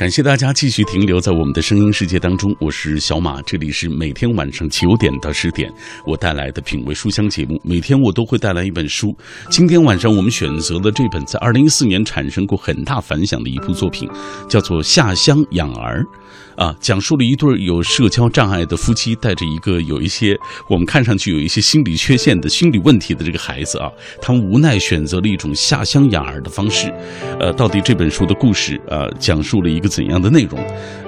感谢大家继续停留在我们的声音世界当中，我是小马，这里是每天晚上九点到十点我带来的品味书香节目。每天我都会带来一本书，今天晚上我们选择的这本在二零一四年产生过很大反响的一部作品，叫做《下乡养儿》。啊，讲述了一对有社交障碍的夫妻带着一个有一些我们看上去有一些心理缺陷的心理问题的这个孩子啊，他们无奈选择了一种下乡养儿的方式。呃，到底这本书的故事啊，讲述了一个怎样的内容？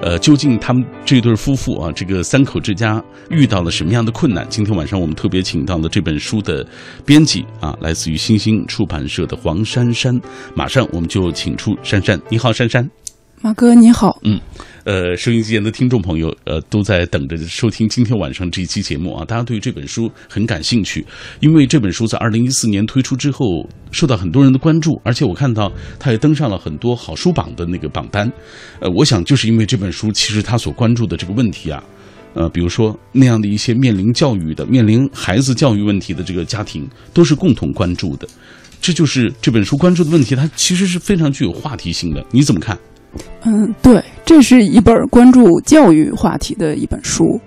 呃，究竟他们这对夫妇啊，这个三口之家遇到了什么样的困难？今天晚上我们特别请到了这本书的编辑啊，来自于新星出版社的黄珊珊。马上我们就请出珊珊，你好，珊珊。马哥你好，嗯，呃，收音机前的听众朋友，呃，都在等着收听今天晚上这一期节目啊。大家对这本书很感兴趣，因为这本书在二零一四年推出之后，受到很多人的关注，而且我看到它也登上了很多好书榜的那个榜单。呃，我想就是因为这本书，其实他所关注的这个问题啊，呃，比如说那样的一些面临教育的、面临孩子教育问题的这个家庭，都是共同关注的。这就是这本书关注的问题，它其实是非常具有话题性的。你怎么看？嗯，对，这是一本关注教育话题的一本书。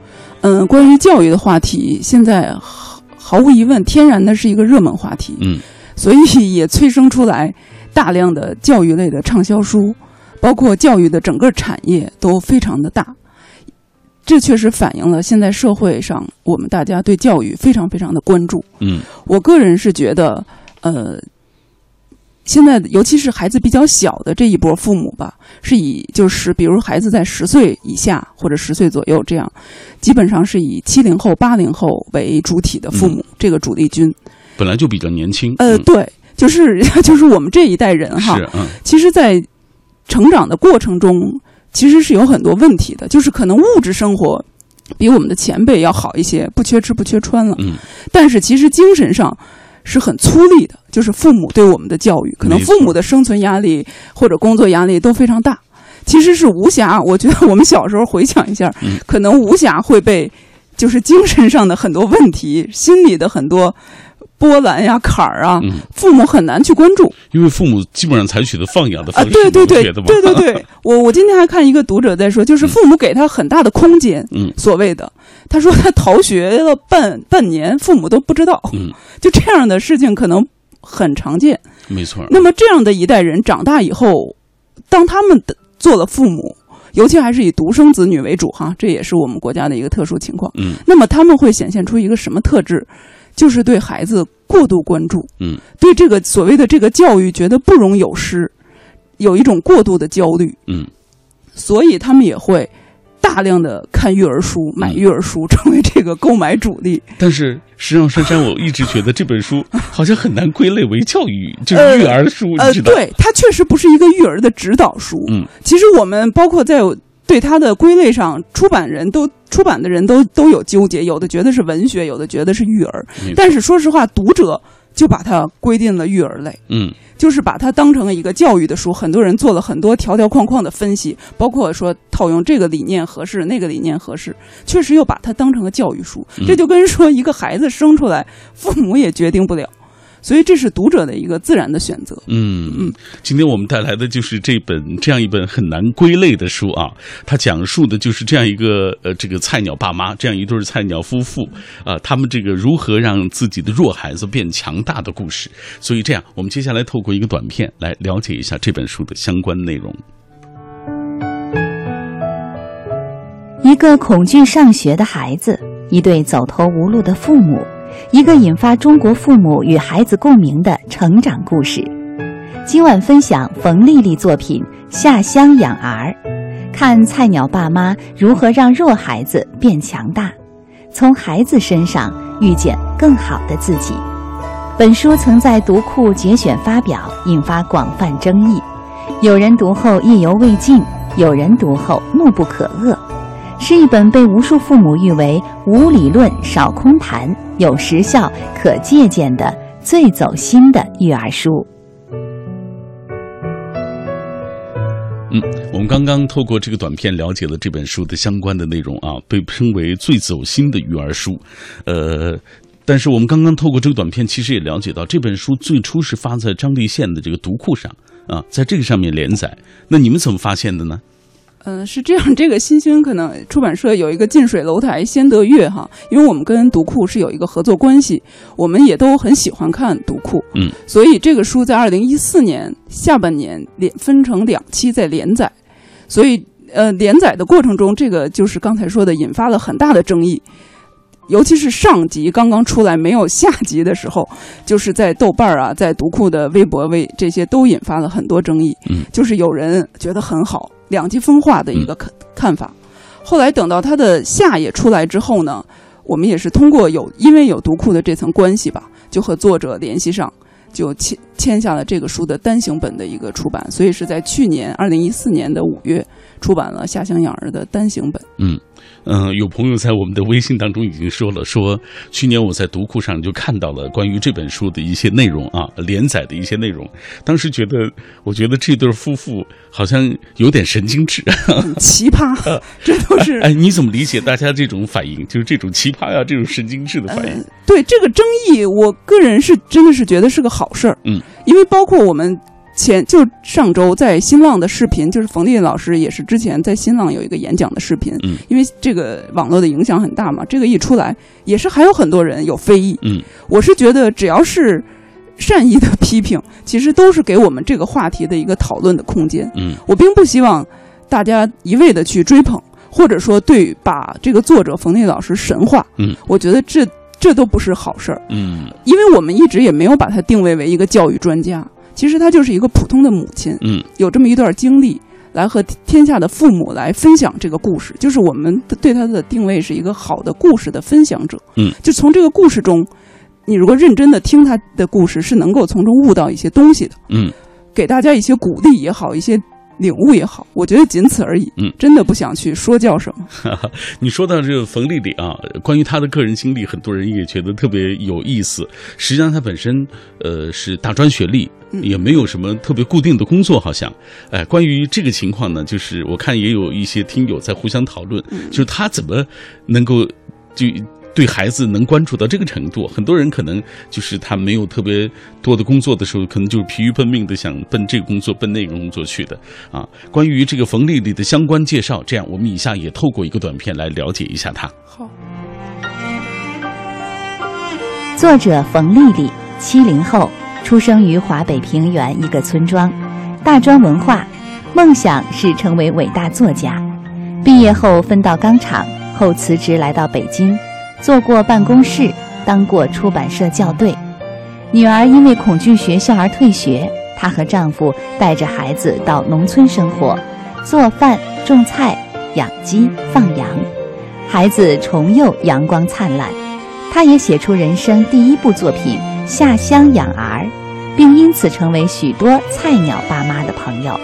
嗯，关于教育的话题，现在毫毫无疑问，天然的是一个热门话题。嗯，所以 也催生出来大量的教育类的畅销书，包括教育的整个产业都非常的大。这确实反映了现在社会上我们大家对教育非常非常的关注。嗯，我个人是觉得，呃。现在，尤其是孩子比较小的这一波父母吧，是以就是比如孩子在十岁以下或者十岁左右这样，基本上是以七零后、八零后为主体的父母，这个主力军本来就比较年轻。呃，对，就是就是我们这一代人哈，其实，在成长的过程中，其实是有很多问题的，就是可能物质生活比我们的前辈要好一些，不缺吃不缺穿了，嗯，但是其实精神上。是很粗粝的，就是父母对我们的教育，可能父母的生存压力或者工作压力都非常大。其实是无暇，我觉得我们小时候回想一下，可能无暇会被，就是精神上的很多问题，心理的很多。波澜呀，坎儿啊，父母很难去关注，因为父母基本上采取的放养的方式，对对对，对对对。我我今天还看一个读者在说，就是父母给他很大的空间，嗯，所谓的，他说他逃学了半半年，父母都不知道，嗯，就这样的事情可能很常见，没错。那么这样的一代人长大以后，当他们的做了父母，尤其还是以独生子女为主，哈，这也是我们国家的一个特殊情况，嗯，那么他们会显现出一个什么特质？就是对孩子过度关注，嗯，对这个所谓的这个教育觉得不容有失，有一种过度的焦虑，嗯，所以他们也会大量的看育儿书、买育儿书，成为这个购买主力。但是实际上，珊珊，我一直觉得这本书 好像很难归类为教育，就是育儿书，呃，对，它确实不是一个育儿的指导书。嗯，其实我们包括在。对它的归类上，出版人都出版的人都都有纠结，有的觉得是文学，有的觉得是育儿。但是说实话，读者就把它归进了育儿类，嗯，就是把它当成了一个教育的书。很多人做了很多条条框框的分析，包括说套用这个理念合适，那个理念合适，确实又把它当成了教育书。这就跟说一个孩子生出来，父母也决定不了。所以这是读者的一个自然的选择。嗯嗯，今天我们带来的就是这本这样一本很难归类的书啊，它讲述的就是这样一个呃这个菜鸟爸妈这样一对菜鸟夫妇啊，他们这个如何让自己的弱孩子变强大的故事。所以这样，我们接下来透过一个短片来了解一下这本书的相关内容。一个恐惧上学的孩子，一对走投无路的父母。一个引发中国父母与孩子共鸣的成长故事。今晚分享冯丽丽作品《下乡养儿》，看菜鸟爸妈如何让弱孩子变强大，从孩子身上遇见更好的自己。本书曾在读库节选发表，引发广泛争议。有人读后意犹未尽，有人读后怒不可遏。是一本被无数父母誉为无理论少空谈、有实效可借鉴的最走心的育儿书。嗯，我们刚刚透过这个短片了解了这本书的相关的内容啊，被称为最走心的育儿书。呃，但是我们刚刚透过这个短片，其实也了解到这本书最初是发在张立宪的这个读库上啊，在这个上面连载。那你们怎么发现的呢？嗯、是这样，这个新星可能出版社有一个近水楼台先得月哈，因为我们跟读库是有一个合作关系，我们也都很喜欢看读库，嗯，所以这个书在二零一四年下半年连分成两期在连载，所以呃连载的过程中，这个就是刚才说的引发了很大的争议。尤其是上集刚刚出来没有下集的时候，就是在豆瓣儿啊，在读库的微博微这些都引发了很多争议。嗯，就是有人觉得很好，两极分化的一个看看法。后来等到他的下也出来之后呢，我们也是通过有因为有读库的这层关系吧，就和作者联系上，就签签下了这个书的单行本的一个出版。所以是在去年二零一四年的五月出版了下乡养儿的单行本。嗯嗯、有朋友在我们的微信当中已经说了，说去年我在读库上就看到了关于这本书的一些内容啊，连载的一些内容。当时觉得，我觉得这对夫妇好像有点神经质。奇葩，这都是哎，你怎么理解大家这种反应？就是这种奇葩呀、这种神经质的反应呃。对这个争议，我个人是真的是觉得是个好事儿。嗯，因为包括我们前就上周在新浪的视频，就是冯丽老师也是之前在新浪有一个演讲的视频。嗯，因为这个网络的影响很大嘛，这个一出来，也是还有很多人有非议。嗯，我是觉得只要是善意的批评，其实都是给我们这个话题的一个讨论的空间。嗯我并不希望大家一味的去追捧，或者说对把这个作者冯丽老师神化。嗯，我觉得这这都不是好事儿，嗯因为我们一直也没有把他定位为一个教育专家，其实她就是一个普通的母亲，嗯有这么一段经历。来和天下的父母来分享这个故事，就是我们对她的定位是一个好的故事的分享者。嗯，就从这个故事中，你如果认真的听她的故事，是能够从中悟到一些东西的。嗯给大家一些鼓励也好，一些领悟也好，我觉得仅此而已。嗯，真的不想去说教什么。哈哈，你说到这个冯丽丽啊，关于她的个人经历，很多人也觉得特别有意思。实际上，她本身呃是大专学历，嗯也没有什么特别固定的工作，好像。哎，关于这个情况呢，就是我看也有一些听友在互相讨论，嗯就是她怎么能够就。对孩子能关注到这个程度，很多人可能就是他没有特别多的工作的时候，可能就是疲于奔命的想奔这个工作、奔那个工作去的啊。关于这个冯丽丽的相关介绍，这样我们以下也透过一个短片来了解一下她。好，作者冯丽丽，七零后，出生于华北平原一个村庄，大专文化，梦想是成为伟大作家。毕业后分到钢厂，后辞职来到北京，做过办公室，当过出版社校对。女儿因为恐惧学校而退学，她和丈夫带着孩子到农村生活，做饭、种菜、养鸡、放羊，孩子重又阳光灿烂。她也写出人生第一部作品《下乡养儿》，并因此成为许多菜鸟爸妈的朋友。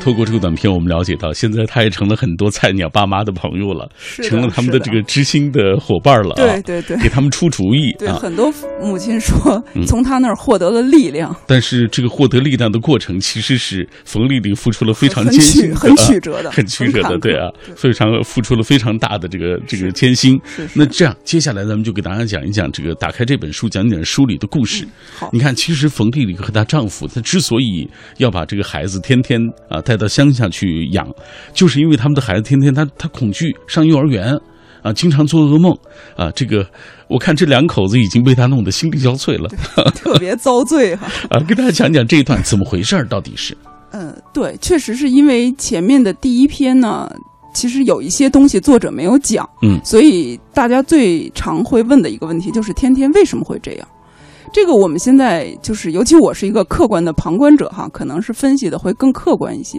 透过这个短片，我们了解到，现在她也成了很多菜鸟爸妈的朋友了，成了他们的这个知心的伙伴了、啊。对对对给他们出主意对，啊。很多母亲说嗯从他那儿获得了力量，但是这个获得力量的过程，其实是冯丽丽付出了非常艰辛很曲折的很曲折的，对啊，非常付出了非常大的这个这个艰辛。那这样，接下来咱们就给大家讲一讲这个，打开这本书，讲讲书里的故事。好你看，其实冯丽丽和她丈夫，她之所以要把这个孩子天天啊带到乡下去养，就是因为他们的孩子天天他他恐惧上幼儿园啊，经常做噩梦啊。这个我看这两口子已经被他弄得心力交瘁了特别遭罪哈。啊。跟大家讲讲这一段怎么回事儿，到底是嗯，对，确实是因为前面的第一篇呢，其实有一些东西作者没有讲，嗯所以大家最常会问的一个问题就是天天为什么会这样？这个我们现在就是，尤其我是一个客观的旁观者哈，可能是分析的会更客观一些。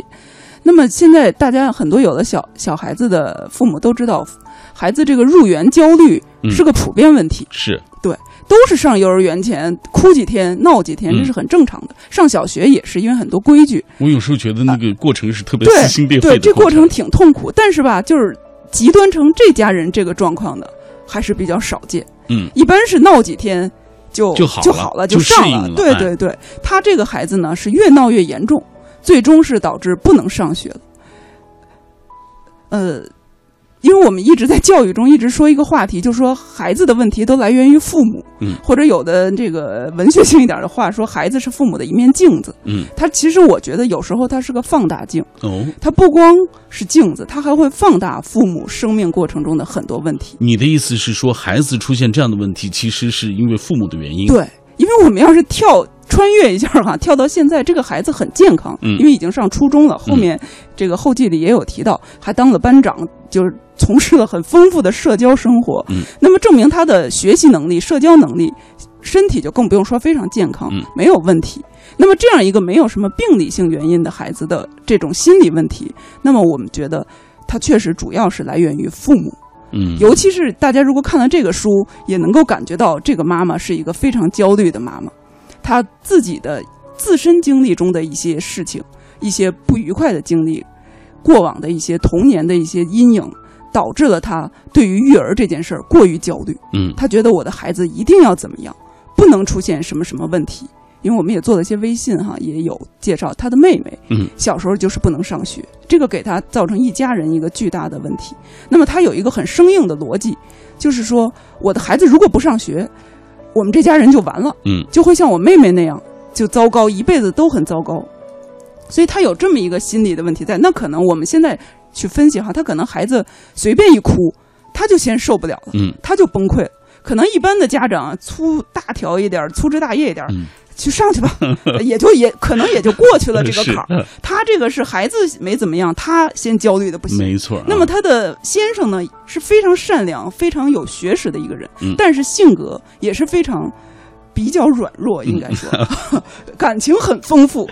那么现在大家很多有了小小孩子的父母都知道，孩子这个入园焦虑嗯。是个普遍问题，是。对都是上幼儿园前哭几天、闹几天，嗯。这是很正常的。上小学也是，因为很多规矩，我有时候觉得那个过程是特别对撕心裂肺对，的。过这过程挺痛苦，但是吧，就是极端成这家人这个状况的还是比较少见。嗯。一般是闹几天就就好了就好了，就上了。对对对，他这个孩子呢是越闹越严重，最终是导致不能上学了。呃，因为我们一直在教育中一直说一个话题，就是说孩子的问题都来源于父母，嗯，或者有的这个文学性一点的话说，孩子是父母的一面镜子，嗯，它其实我觉得有时候它是个放大镜，哦，它不光是镜子，它还会放大父母生命过程中的很多问题。你的意思是说，孩子出现这样的问题，其实是因为父母的原因？对，因为我们要是跳穿越一下哈，跳到现在，这个孩子很健康，嗯因为已经上初中了。后面这个后记里也有提到，还当了班长，就是从事了很丰富的社交生活。嗯，那么证明他的学习能力、社交能力，身体就更不用说非常健康，嗯没有问题。那么这样一个没有什么病理性原因的孩子的这种心理问题，那么我们觉得他确实主要是来源于父母。嗯，尤其是大家如果看了这个书，也能够感觉到这个妈妈是一个非常焦虑的妈妈，她自己的自身经历中的一些事情，一些不愉快的经历，过往的一些童年的一些阴影，导致了他对于育儿这件事儿过于焦虑。嗯他觉得我的孩子一定要怎么样，不能出现什么什么问题。因为我们也做了一些微信哈，也有介绍他的妹妹，嗯小时候就是不能上学，这个给他造成一家人一个巨大的问题。那么他有一个很生硬的逻辑，就是说我的孩子如果不上学，我们这家人就完了，嗯就会像我妹妹那样就糟糕，一辈子都很糟糕。所以他有这么一个心理的问题在。那可能我们现在去分析哈，他可能孩子随便一哭，他就先受不了了，嗯他就崩溃了。可能一般的家长粗大条一点儿、粗枝大叶一点去上去吧，也就也可能也就过去了这个坎儿。他这个是孩子没怎么样，他先焦虑的不行。没错啊。那么他的先生呢是非常善良、非常有学识的一个人，嗯但是性格也是非常比较软弱，应该说，感情很丰富。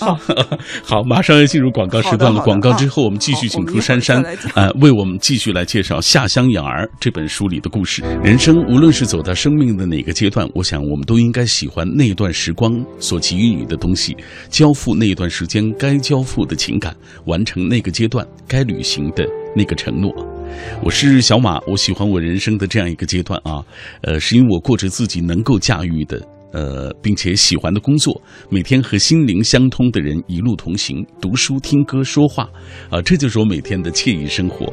啊，好，马上要进入广告时段了。广告之后，我们继续请出珊珊呃，为我们继续来介绍《下乡养儿》这本书里的故事。人生无论是走到生命的哪个阶段，我想我们都应该喜欢那段时光所给予你的东西，交付那段时间该交付的情感，完成那个阶段该履行的那个承诺。我是小马，我喜欢我人生的这样一个阶段啊，呃，是因为我过着自己能够驾驭的。呃，并且喜欢的工作，每天和心灵相通的人一路同行，读书、听歌、说话，啊，这就是我每天的惬意生活。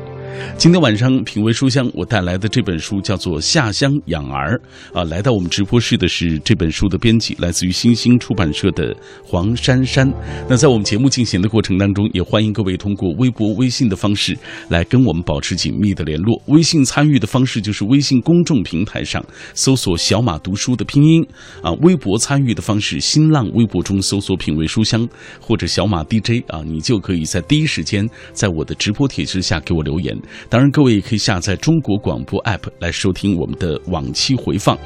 今天晚上品味书香，我带来的这本书叫做《下乡养儿》啊。来到我们直播室的是这本书的编辑，来自于新兴出版社的黄珊珊。那在我们节目进行的过程当中，也欢迎各位通过微博、微信的方式来跟我们保持紧密的联络。微信参与的方式就是微信公众平台上搜索“小马读书”的拼音啊，微博参与的方式，新浪微博中搜索“品味书香”或者“小马 DJ” 啊，你就可以在第一时间在我的直播帖之下给我留言。当然，各位也可以下载中国广播 app 来收听我们的往期回放。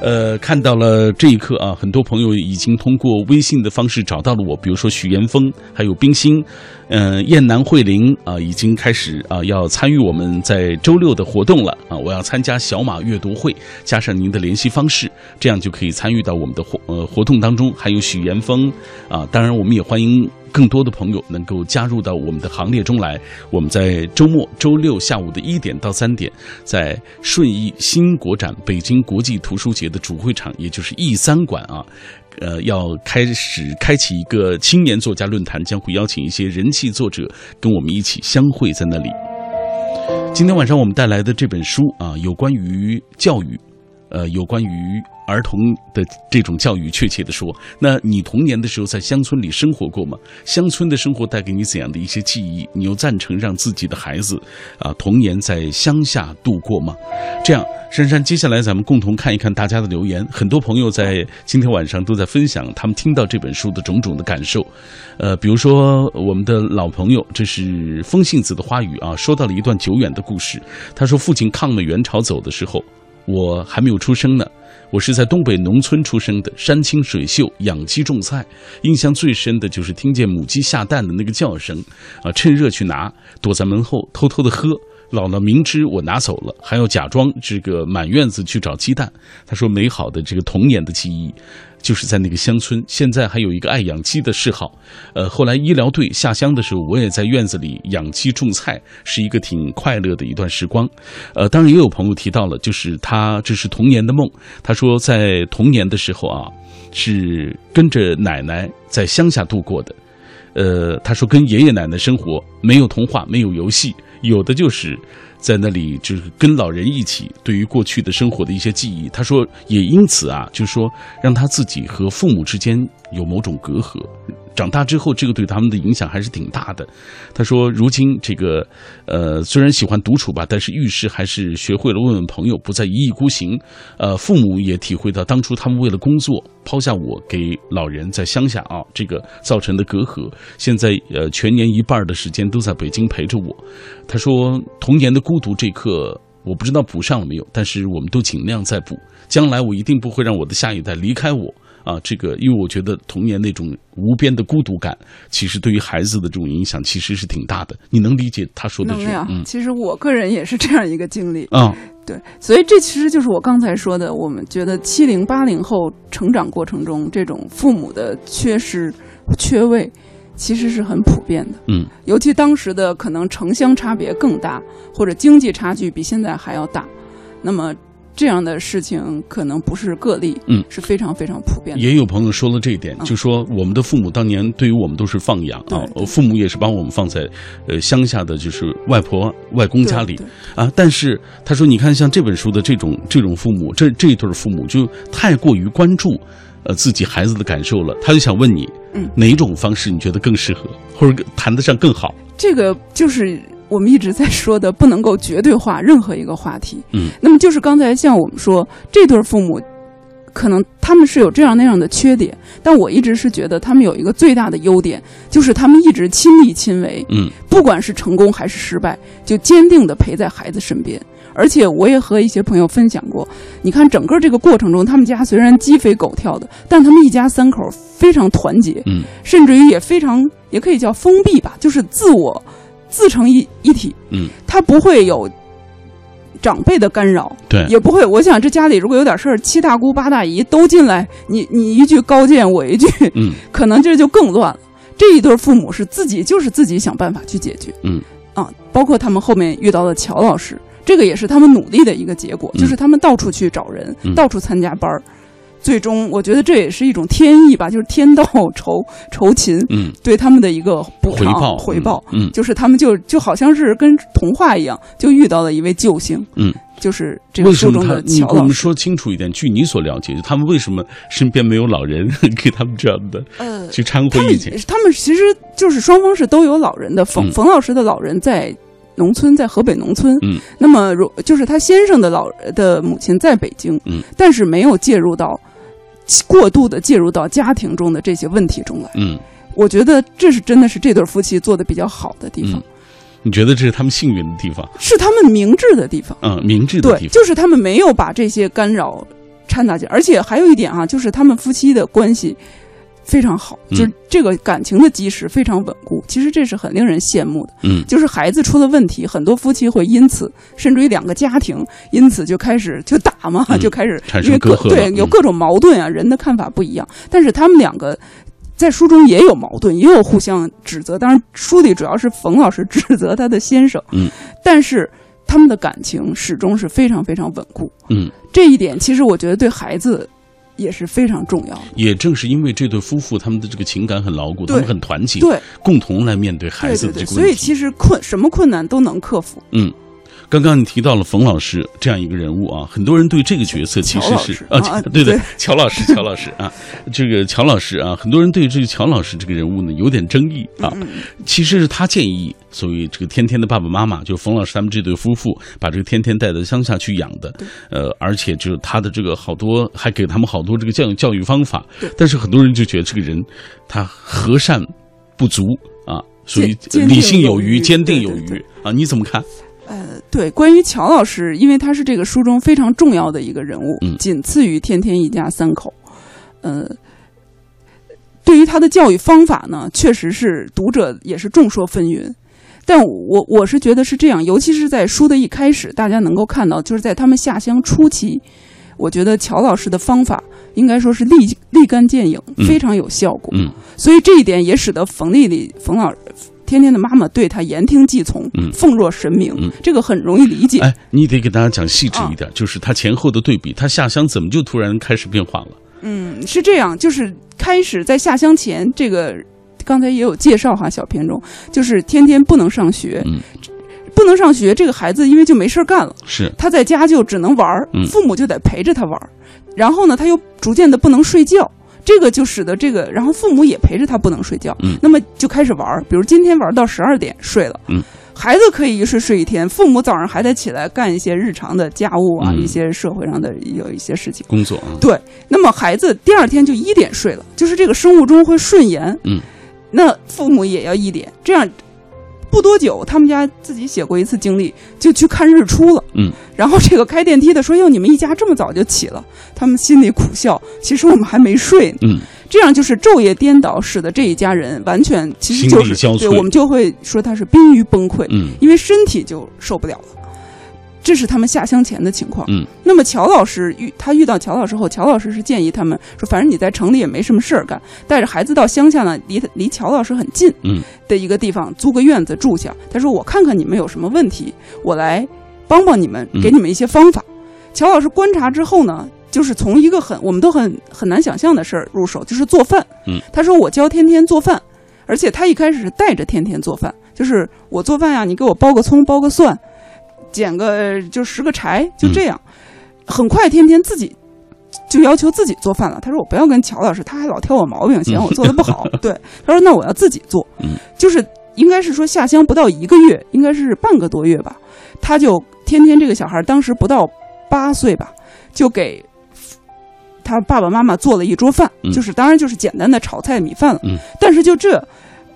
呃，看到了这一刻啊，很多朋友已经通过微信的方式找到了我，比如说许岩峰，还有冰心，嗯、燕南慧玲啊、已经开始啊、要参与我们在周六的活动了啊，我要参加小马阅读会，加上您的联系方式，这样就可以参与到我们的活呃活动当中。还有许岩峰啊，当然我们也欢迎。更多的朋友能够加入到我们的行列中来。我们在周末、周六下午的一点到三点，在顺义新国展北京国际图书节的主会场，也就是 E 三馆啊，呃，要开始开启一个青年作家论坛，将会邀请一些人气作者跟我们一起相会在那里。今天晚上我们带来的这本书啊，有关于教育，呃，有关于儿童的这种教育，确切的说，那你童年的时候在乡村里生活过吗？乡村的生活带给你怎样的一些记忆？你又赞成让自己的孩子啊童年在乡下度过吗？这样，珊珊，接下来咱们共同看一看大家的留言。很多朋友在今天晚上都在分享他们听到这本书的种种的感受。呃，比如说我们的老朋友，这是风信子的花语啊，说到了一段久远的故事。他说，父亲抗了元朝走的时候，我还没有出生呢。我是在东北农村出生的，山清水秀，养鸡种菜。印象最深的就是听见母鸡下蛋的那个叫声，啊，趁热去拿，躲在门后偷偷的喝。姥姥明知我拿走了，还要假装这个满院子去找鸡蛋。她说，美好的这个童年的记忆，就是在那个乡村。现在还有一个爱养鸡的嗜好。呃，后来医疗队下乡的时候，我也在院子里养鸡种菜，是一个挺快乐的一段时光。呃，当然也有朋友提到了，就是他这是童年的梦。他说，在童年的时候啊，是跟着奶奶在乡下度过的。呃，他说跟爷爷奶奶生活，没有童话，没有游戏，有的就是在那里就是跟老人一起，对于过去的生活的一些记忆。他说也因此啊，就是说让他自己和父母之间有某种隔阂。长大之后，这个对他们的影响还是挺大的。他说，如今这个呃，虽然喜欢独处吧，但是遇事还是学会了问问朋友，不再一意孤行。呃，父母也体会到当初他们为了工作抛下我给老人在乡下啊，这个造成的隔阂。现在呃，全年一半的时间都在北京陪着我。他说，童年的孤独这课我不知道补上了没有，但是我们都尽量在补。将来我一定不会让我的下一代离开我。啊，这个，因为我觉得童年那种无边的孤独感，其实对于孩子的这种影响其实是挺大的。你能理解他说的是？嗯，其实我个人也是这样一个经历啊。对，所以这其实就是我刚才说的，我们觉得七零八零后成长过程中这种父母的缺失、缺位，其实是很普遍的。嗯，尤其当时的可能城乡差别更大，或者经济差距比现在还要大，那么。这样的事情可能不是个例，嗯，是非常非常普遍的。也有朋友说了这一点，就说我们的父母当年对于我们都是放养啊，父母也是把我们放在呃乡下的就是外婆外公家里啊。但是他说，你看像这本书的这种这种父母，这这一对父母就太过于关注呃自己孩子的感受了。他就想问你，嗯，哪种方式你觉得更适合，或者谈得上更好？这个就是。我们一直在说的，不能够绝对化任何一个话题。嗯，那么就是刚才像我们说，这对父母，可能他们是有这样那样的缺点，但我一直是觉得他们有一个最大的优点，就是他们一直亲力亲为。嗯，不管是成功还是失败，就坚定的陪在孩子身边。而且我也和一些朋友分享过，你看整个这个过程中，他们家虽然鸡飞狗跳的，但他们一家三口非常团结。嗯，甚至于也非常也可以叫封闭吧，就是自我。自成一一体，嗯，他不会有长辈的干扰，对，也不会。我想这家里如果有点事儿，七大姑八大姨都进来，你你一句高见，我一句，嗯，可能这就更乱了。这一对父母是自己就是自己想办法去解决，嗯，啊，包括他们后面遇到的乔老师，这个也是他们努力的一个结果，就是他们到处去找人，到处参加班儿。最终，我觉得这也是一种天意吧，就是天道酬 酬勤，嗯，对他们的一个补偿回报，回报，嗯，就是他们就就好像是跟童话一样，就遇到了一位救星，嗯，就是这个书中的乔老师。我们说清楚一点，据你所了解，他们为什么身边没有老人 给他们这样的呃去掺和意见？他们其实就是双方是都有老人的。冯冯老师的老人在农村，在河北农村，嗯，那么如就是他先生的老的母亲在北京，嗯，但是没有介入到。过度的介入到家庭中的这些问题中来，嗯，我觉得这是真的是这对夫妻做的比较好的地方。你觉得这是他们幸运的地方？是他们明智的地方。嗯，明智的地方，就是他们没有把这些干扰掺杂进，而且还有一点啊，就是他们夫妻的关系。非常好，就是这个感情的基石非常稳固。其实这是很令人羡慕的。嗯，就是孩子出了问题，很多夫妻会因此，甚至于两个家庭因此就开始就打嘛，就开始因为各对有各种矛盾啊，人的看法不一样。但是他们两个在书中也有矛盾，也有互相指责。当然，书里主要是冯老师指责他的先生。嗯，但是他们的感情始终是非常非常稳固。嗯，这一点其实我觉得对孩子。也是非常重要的。也正是因为这对夫妇，他们的这个情感很牢固，他们很团结，对，共同来面对孩子的这个问题。所以其实困什么困难都能克服。嗯。刚刚你提到了冯老师这样一个人物啊，很多人对这个角色其实是啊，对对，乔老师，乔老师啊，这个乔老师啊，很多人对这个乔老师这个人物呢有点争议啊。其实是他建议，所谓这个天天的爸爸妈妈，就冯老师他们这对夫妇，把这个天天带到乡下去养的。呃，而且就是他的这个好多，还给他们好多这个教育教育方法。但是很多人就觉得这个人他和善不足啊，属于理性有余，坚定有余啊，你怎么看？呃，对，关于乔老师，因为他是这个书中非常重要的一个人物，仅次于天天一家三口。呃，对于他的教育方法呢，确实是读者也是众说纷纭。但我我是觉得是这样，尤其是在书的一开始，大家能够看到，就是在他们下乡初期，我觉得乔老师的方法应该说是立立竿见影，非常有效果。嗯，所以这一点也使得冯丽丽冯老。天天的妈妈对他言听计从，奉若神明，这个很容易理解。哎，你得给大家讲细致一点，就是他前后的对比，他下乡怎么就突然开始变化了？嗯，是这样，就是开始在下乡前，这个刚才也有介绍哈，小片中就是天天不能上学，不能上学，这个孩子因为就没事儿干了，是。他在家就只能玩儿嗯，父母就得陪着他玩儿，然后呢，他又逐渐的不能睡觉。这个就使得这个，然后父母也陪着他不能睡觉，嗯那么就开始玩儿，比如今天玩到十二点睡了，嗯孩子可以一睡睡一天，父母早上还得起来干一些日常的家务啊，嗯一些社会上的有一些事情。工作啊，对，那么孩子第二天就一点睡了，就是这个生物钟会顺延。嗯，那父母也要一点，这样不多久，他们家自己写过一次经历，就去看日出了。嗯，然后这个开电梯的说：“哟，你们一家这么早就起了？”他们心里苦笑，其实我们还没睡呢。嗯，这样就是昼夜颠倒，使得这一家人完全其实就是对我们就会说他是濒于崩溃。嗯因为身体就受不了了。这是他们下乡前的情况。嗯，那么乔老师遇他遇到乔老师后，乔老师是建议他们说，反正你在城里也没什么事儿干，带着孩子到乡下呢，离他离乔老师很近，嗯的一个地方租个院子住下。他说我看看你们有什么问题，我来帮帮你们，嗯给你们一些方法。乔老师观察之后呢，就是从一个很我们都很很难想象的事儿入手，就是做饭。嗯，他说我教天天做饭，而且他一开始是带着天天做饭，就是我做饭呀，你给我剥个葱，剥个蒜，捡个就拾个柴，就这样。很快天天自己就要求自己做饭了。他说我不要跟乔老师，他还老挑我毛病，嫌我做的不好。对，他说那我要自己做。嗯，就是应该是说下乡不到一个月，应该是半个多月吧，他就天天这个小孩当时不到八岁吧，就给。他爸爸妈妈做了一桌饭，嗯就是当然就是简单的炒菜米饭了。嗯，但是就这，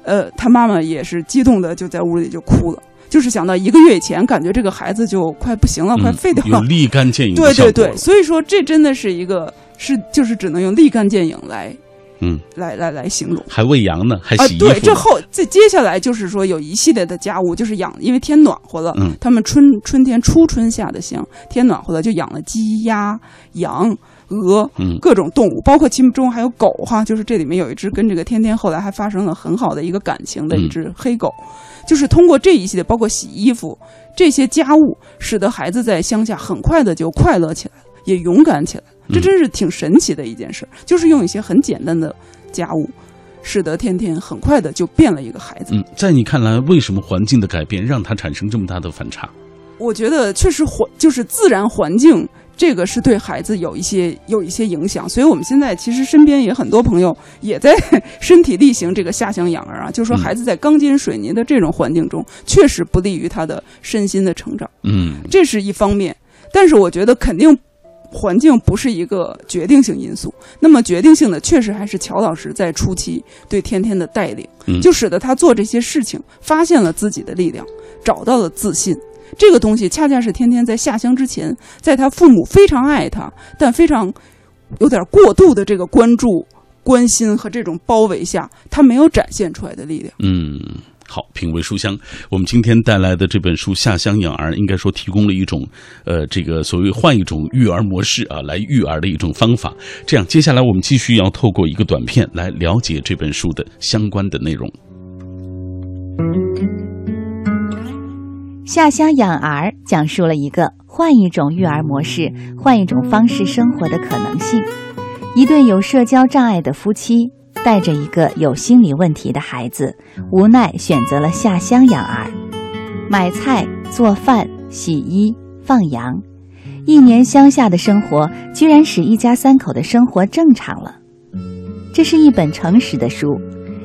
呃，他妈妈也是激动的，就在屋里就哭了。就是想到一个月以前，感觉这个孩子就快不行了，快嗯废掉了。有立竿见影的对对对，所以说这真的是一个是就是只能用立竿见影来嗯，来来来形容。还喂羊呢，还啊，洗衣服呢，对，这后这接下来就是说有一系列的家务，就是养，因为天暖和了，嗯他们春春天初春下的乡，天暖和了就养了鸡、鸭、羊、鹅，嗯各种动物，包括其中还有狗哈，就是这里面有一只跟这个天天后来还发生了很好的一个感情的一只黑狗，就是通过这一系列，包括洗衣服这些家务，使得孩子在乡下很快的就快乐起来了，也勇敢起来。这真是挺神奇的一件事，就是用一些很简单的家务，使得天天很快的就变了一个孩子。嗯，在你看来，为什么环境的改变让他产生这么大的反差？我觉得确实环就是自然环境，这个是对孩子有一些有一些影响。所以我们现在其实身边也很多朋友也在身体力行这个下乡养儿啊，就是说嗯孩子在钢筋水泥的这种环境中，确实不利于他的身心的成长，嗯这是一方面。但是我觉得肯定。环境不是一个决定性因素，那么决定性的确实还是乔老师在初期对天天的带领，嗯就使得他做这些事情，发现了自己的力量，找到了自信。这个东西恰恰是天天在下乡之前，在他父母非常爱他，但非常有点过度的这个关注、关心和这种包围下，他没有展现出来的力量。嗯。好，品味书香。我们今天带来的这本书《下乡养儿》，应该说提供了一种，呃，这个所谓换一种育儿模式啊，来育儿的一种方法。这样，接下来我们继续要透过一个短片来了解这本书的相关的内容。下乡养儿讲述了一个换一种育儿模式、换一种方式生活的可能性。一对有社交障碍的夫妻带着一个有心理问题的孩子，无奈选择了下乡养儿，买菜、做饭、洗衣、放羊。一年乡下的生活，居然使一家三口的生活正常了。这是一本诚实的书，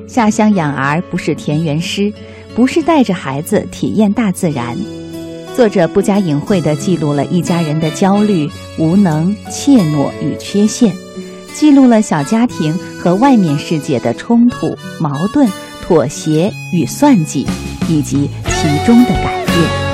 下乡养儿不是田园诗。不是带着孩子体验大自然，作者不加隐晦地记录了一家人的焦虑、无能、怯懦与缺陷，记录了小家庭和外面世界的冲突、矛盾、妥协与算计，以及其中的改变。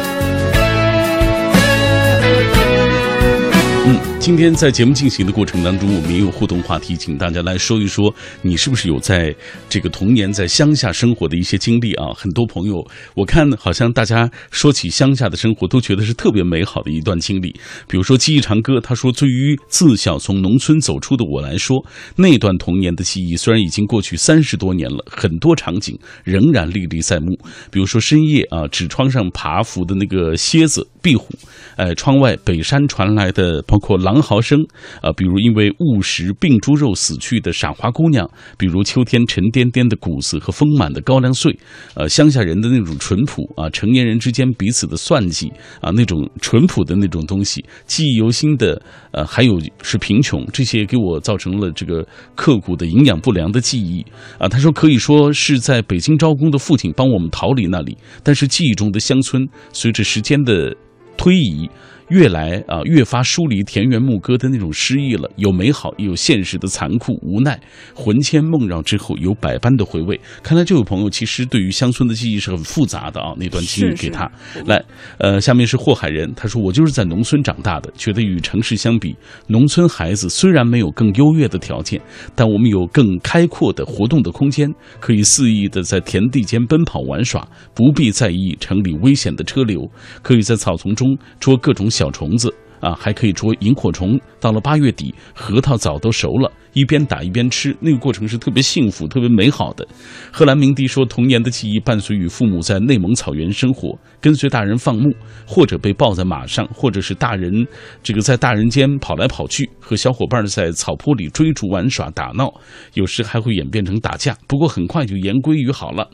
今天在节目进行的过程当中，我们也有互动话题，请大家来说一说，你是不是有在这个童年在乡下生活的一些经历啊？很多朋友，我看好像大家说起乡下的生活，都觉得是特别美好的一段经历。比如说记忆长歌，他说，对于自小从农村走出的我来说，那段童年的记忆虽然已经过去三十多年了，很多场景仍然历历在目。比如说深夜啊，纸窗上爬伏的那个蝎子，壁虎，呃，窗外北山传来的包括狼嚎声，啊，比如因为误食病猪肉死去的傻花姑娘，比如秋天沉甸甸的谷子和丰满的高粱穗，呃，乡下人的那种淳朴啊，成年人之间彼此的算计啊，那种淳朴的那种东西，记忆犹新的，呃，还有是贫穷，这些给我造成了这个刻骨的营养不良的记忆啊。他说可以说是在北京招工的父亲帮我们逃离那里，但是记忆中的乡村随着时间的推移。越来啊，越发疏离田园牧歌的那种诗意了，有美好，也有现实的残酷无奈。魂牵梦绕之后，有百般的回味。看来这位朋友其实对于乡村的记忆是很复杂的啊。那段经历给他来，呃，下面是霍海人，他说我就是在农村长大的，觉得与城市相比，农村孩子虽然没有更优越的条件，但我们有更开阔的活动的空间，可以肆意的在田地间奔跑玩耍，不必在意城里危险的车流，可以在草丛中捉各种。小虫子啊，还可以捉萤火虫。到了八月底，核桃枣都熟了。一边打一边吃，那个过程是特别幸福、特别美好的。贺兰明迪说，童年的记忆伴随与父母在内蒙草原生活，跟随大人放牧，或者被抱在马上，或者是大人这个在大人间跑来跑去，和小伙伴在草坡里追逐玩耍打闹，有时还会演变成打架，不过很快就言归于好了。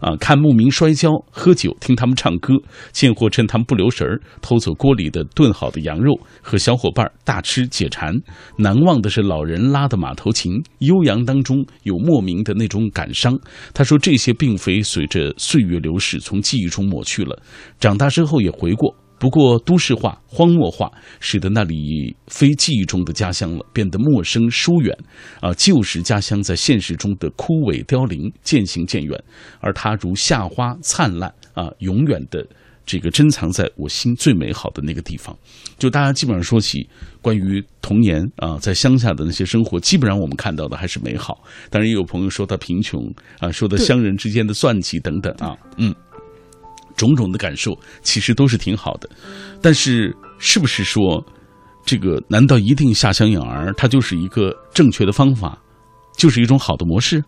啊，看牧民摔跤、喝酒、听他们唱歌，贱货趁他们不留神儿偷走锅里的炖好的羊肉，和小伙伴大吃解馋。难忘的是老人拉的马。马头琴悠扬当中有莫名的那种感伤。他说这些并非随着岁月流逝从记忆中抹去了，长大之后也回过。不过都市化、荒漠化使得那里非记忆中的家乡了，变得陌生疏远。啊，旧时家乡在现实中的枯萎凋零渐行渐远，而它如夏花灿烂啊，永远的。这个珍藏在我心最美好的那个地方，就大家基本上说起关于童年啊，在乡下的那些生活，基本上我们看到的还是美好。当然，也有朋友说他贫穷啊，说的乡人之间的算计等等啊，嗯，种种的感受其实都是挺好的。但是，是不是说这个？难道一定下乡养儿，它就是一个正确的方法，就是一种好的模式？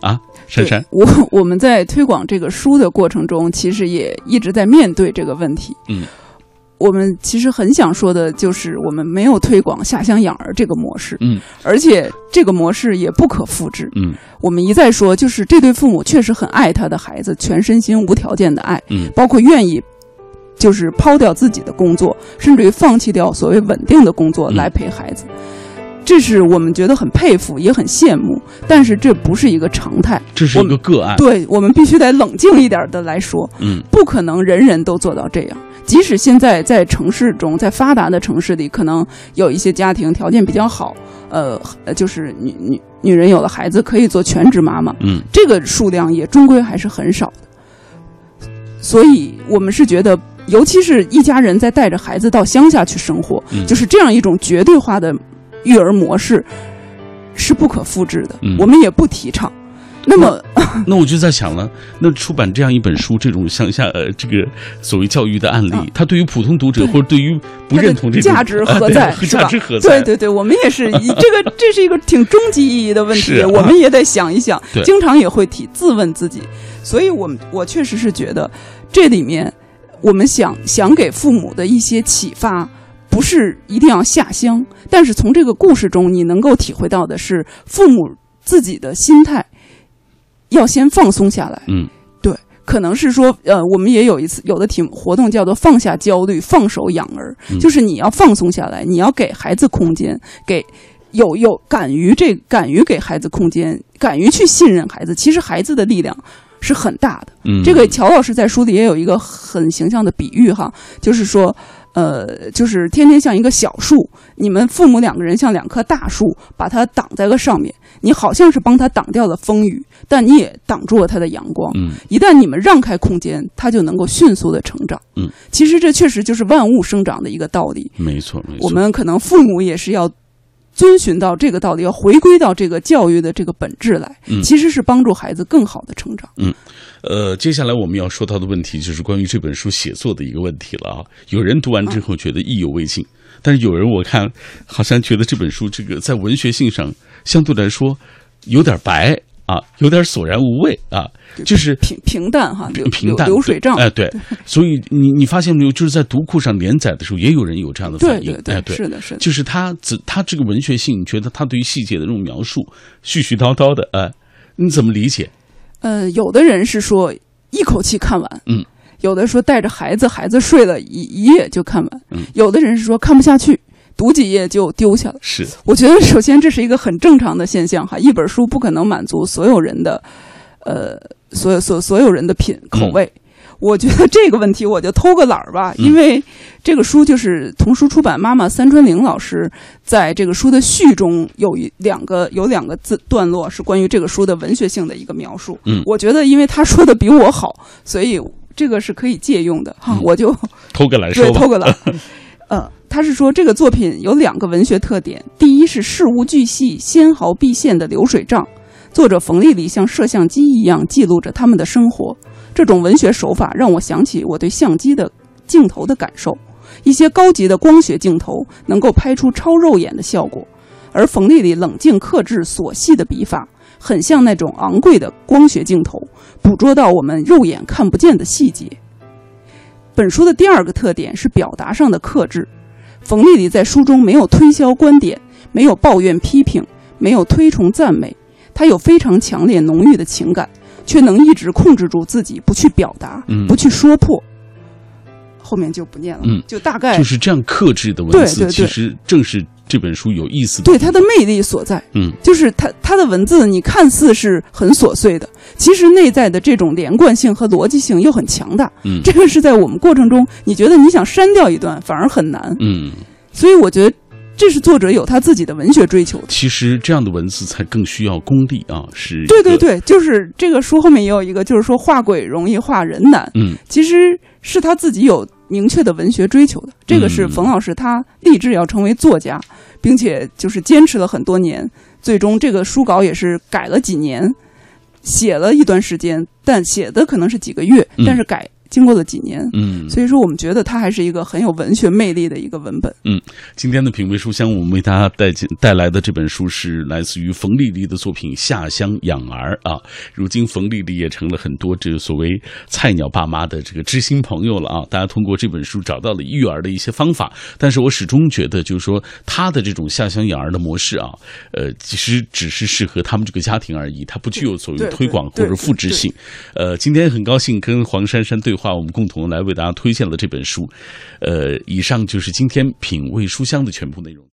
啊，珊珊，我我们在推广这个书的过程中，其实也一直在面对这个问题。嗯，我们其实很想说的就是，我们没有推广下乡养儿这个模式。嗯，而且这个模式也不可复制。嗯，我们一再说，就是这对父母确实很爱他的孩子，全身心无条件的爱。嗯，包括愿意就是抛掉自己的工作，甚至于放弃掉所谓稳定的工作来陪孩子。这是我们觉得很佩服，也很羡慕，但是这不是一个常态，这是一个个案。对我们必须得冷静一点的来说，嗯，不可能人人都做到这样。即使现在在城市中，在发达的城市里，可能有一些家庭条件比较好，呃，就是女女女人有了孩子可以做全职妈妈，嗯，这个数量也终归还是很少的。所以我们是觉得，尤其是一家人在带着孩子到乡下去生活，就是这样一种绝对化的。育儿模式是不可复制的，我们也不提倡。那么，那我就在想了，那出版这样一本书，这种向下呃这个所谓教育的案例，它对于普通读者或者对于不认同这种价值何在？价值何在？对对对，我们也是，这个这是一个挺终极意义的问题，我们也得想一想，经常也会提自问自己。所以，我们我确实是觉得这里面我们想想给父母的一些启发。不是一定要下乡，但是从这个故事中，你能够体会到的是，父母自己的心态要先放松下来。嗯，对，可能是说，呃，我们也有一次有的题活动叫做“放下焦虑，放手养儿”，就是你要放松下来，你要给孩子空间，给有有敢于这敢于给孩子空间，敢于去信任孩子。其实孩子的力量是很大的。嗯，这个乔老师在书里也有一个很形象的比喻哈，就是说。呃，就是天天像一个小树，你们父母两个人像两棵大树，把它挡在了上面。你好像是帮他挡掉了风雨，但你也挡住了他的阳光。嗯，一旦你们让开空间，他就能够迅速的成长。嗯，其实这确实就是万物生长的一个道理。没错，没错。我们可能父母也是要遵循到这个道理，要回归到这个教育的这个本质来。嗯，其实是帮助孩子更好的成长。嗯。呃，接下来我们要说到的问题就是关于这本书写作的一个问题了啊。有人读完之后觉得意犹未尽，但是有人我看好像觉得这本书这个在文学性上相对来说有点白啊，有点索然无味啊，就是平平淡哈，流平淡流流水账。哎，对，所以你你发现没有，就是在读库上连载的时候，也有人有这样的反应。对对对，是的，是的，就是他只他这个文学性，你觉得他对于细节的这种描述絮絮叨叨的，哎，你怎么理解？呃，有的人是说一口气看完，嗯，有的说带着孩子，孩子睡了一一夜就看完，嗯，有的人是说看不下去。读几页就丢下了，是。我觉得首先这是一个很正常的现象哈，一本书不可能满足所有人的，呃，所有所所有人的品口味。我觉得这个问题我就偷个懒儿吧，因为这个书就是童书出版妈妈三春玲老师在这个书的序中有一两个有两个字段落是关于这个书的文学性的一个描述。嗯，我觉得因为他说的比我好，所以这个是可以借用的哈，我就偷个懒说对，偷个懒。呃，他是说这个作品有两个文学特点，第一是事无巨细、纤毫毕现的流水账，作者冯丽丽像摄像机一样记录着他们的生活。这种文学手法让我想起我对相机的镜头的感受，一些高级的光学镜头能够拍出超肉眼的效果，而冯丽丽冷静克制、琐细的笔法，很像那种昂贵的光学镜头，捕捉到我们肉眼看不见的细节。本书的第二个特点是表达上的克制。冯丽丽在书中没有推销观点，没有抱怨批评，没有推崇赞美，她有非常强烈浓郁的情感，却能一直控制住自己，不去表达，不去说破。后面就不念了，嗯，就大概就是这样克制的文字，其实正是这本书有意思的，对它的魅力所在。嗯，就是它它的文字，你看似是很琐碎的，其实内在的这种连贯性和逻辑性又很强大。嗯，这个是在我们过程中，你觉得你想删掉一段反而很难。嗯，所以我觉得这是作者有他自己的文学追求的。其实这样的文字才更需要功力啊，是。对对对，就是这个书后面也有一个，就是说画鬼容易画人难。嗯，其实是他自己有。明确的文学追求的，这个是冯老师他立志要成为作家，并且就是坚持了很多年，最终这个书稿也是改了几年，写了一段时间，但写的可能是几个月，但是改。经过了几年，嗯，所以说我们觉得它还是一个很有文学魅力的一个文本。嗯，今天的品味书香，我们为大家带进带来的这本书是来自于冯丽丽的作品《下乡养儿》啊。如今冯丽丽也成了很多这个所谓菜鸟爸妈的这个知心朋友了啊。大家通过这本书找到了育儿的一些方法，但是我始终觉得，就是说她的这种下乡养儿的模式啊，呃，其实只是适合他们这个家庭而已，它不具有所谓推广或者复制性。呃，今天很高兴跟黄珊珊对。话我们共同来为大家推荐了这本书，呃，以上就是今天品味书香的全部内容。